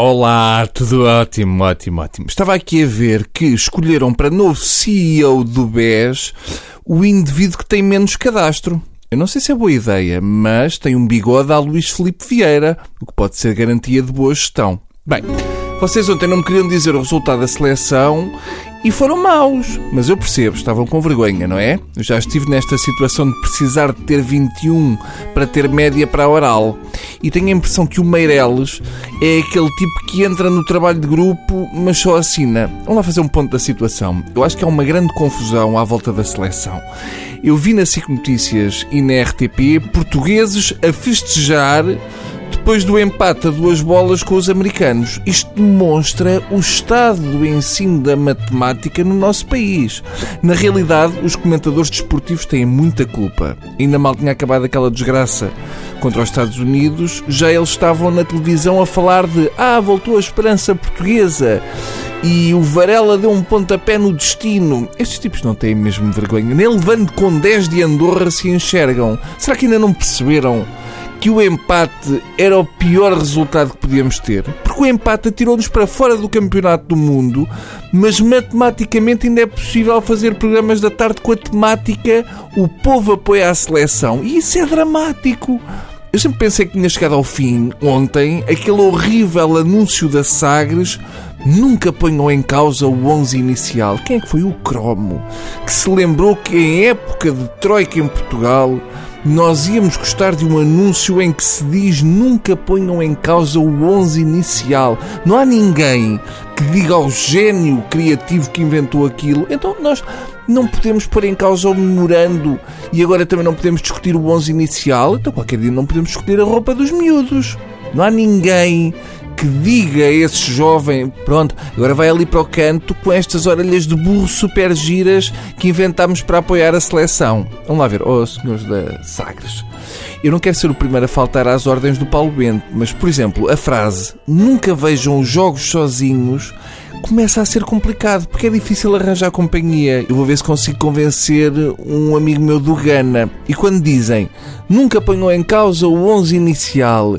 Olá, tudo ótimo, ótimo, ótimo. Estava aqui a ver que escolheram para novo CEO do BES o indivíduo que tem menos cadastro. Eu não sei se é boa ideia, mas tem um bigode a Luís Felipe Vieira, o que pode ser garantia de boa gestão. Bem, vocês ontem não me queriam dizer o resultado da seleção e foram maus. Mas eu percebo, estavam com vergonha, não é? Eu já estive nesta situação de precisar de ter 21 para ter média para a oral. E tenho a impressão que o Meireles é aquele tipo que entra no trabalho de grupo, mas só assina. Vamos lá fazer um ponto da situação. Eu acho que há uma grande confusão à volta da seleção. Eu vi na SIC Notícias e na RTP portugueses a festejar depois do empate a duas bolas com os americanos. Isto demonstra o estado do ensino da matemática no nosso país. Na realidade, os comentadores desportivos têm muita culpa. Ainda mal tinha acabado aquela desgraça contra os Estados Unidos, já eles estavam na televisão a falar de Ah, voltou a esperança portuguesa e o Varela deu um pontapé no destino. Estes tipos não têm mesmo vergonha. Nem levando com 10 de Andorra se enxergam. Será que ainda não perceberam que o empate era o pior resultado que podíamos ter. Porque o empate atirou-nos para fora do campeonato do mundo, mas matematicamente ainda é possível fazer programas da tarde com a temática O povo apoia a seleção. E isso é dramático. Eu sempre pensei que tinha chegado ao fim ontem aquele horrível anúncio da Sagres. Nunca ponham em causa o 11 inicial. Quem é que foi o Cromo? Que se lembrou que em época de Troika em Portugal nós íamos gostar de um anúncio em que se diz nunca ponham em causa o 11 inicial. Não há ninguém que diga ao gênio criativo que inventou aquilo. Então nós não podemos pôr em causa o memorando e agora também não podemos discutir o 11 inicial. Então qualquer dia não podemos escolher a roupa dos miúdos. Não há ninguém que diga a esse jovem: pronto, agora vai ali para o canto com estas orelhas de burro super giras que inventámos para apoiar a seleção. Vamos lá ver, oh senhores da Sagres. Eu não quero ser o primeiro a faltar às ordens do Paulo Bento, mas, por exemplo, a frase nunca vejam os jogos sozinhos começa a ser complicado, porque é difícil arranjar companhia. Eu vou ver se consigo convencer um amigo meu do Gana. E quando dizem nunca ponham em causa o 11 inicial,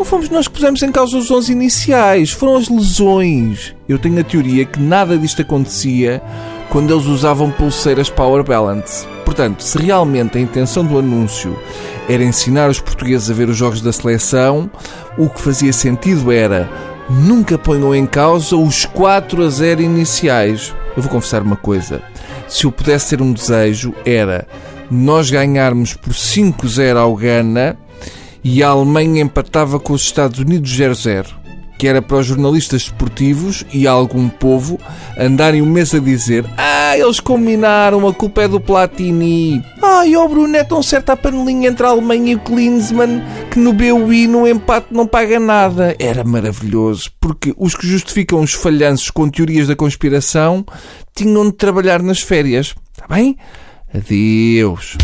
não fomos nós que pusemos em causa os 11 iniciais, foram as lesões. Eu tenho a teoria que nada disto acontecia quando eles usavam pulseiras Power Balance. Portanto, se realmente a intenção do anúncio era ensinar os portugueses a ver os jogos da seleção, o que fazia sentido era nunca ponham em causa os 4 a 0 iniciais. Eu vou confessar uma coisa. Se eu pudesse ter um desejo, era nós ganharmos por 5-0 ao Ghana e a Alemanha empatava com os Estados Unidos 0-0, que era para os jornalistas esportivos e algum povo andarem um mês a dizer Ah, eles combinaram, a culpa é do Platini. Ah, e o Bruno é tão certo a panelinha entre a Alemanha e o Klinsmann que no BUI no empate não paga nada. Era maravilhoso, porque os que justificam os falhanços com teorias da conspiração tinham de trabalhar nas férias. Está bem? Adeus.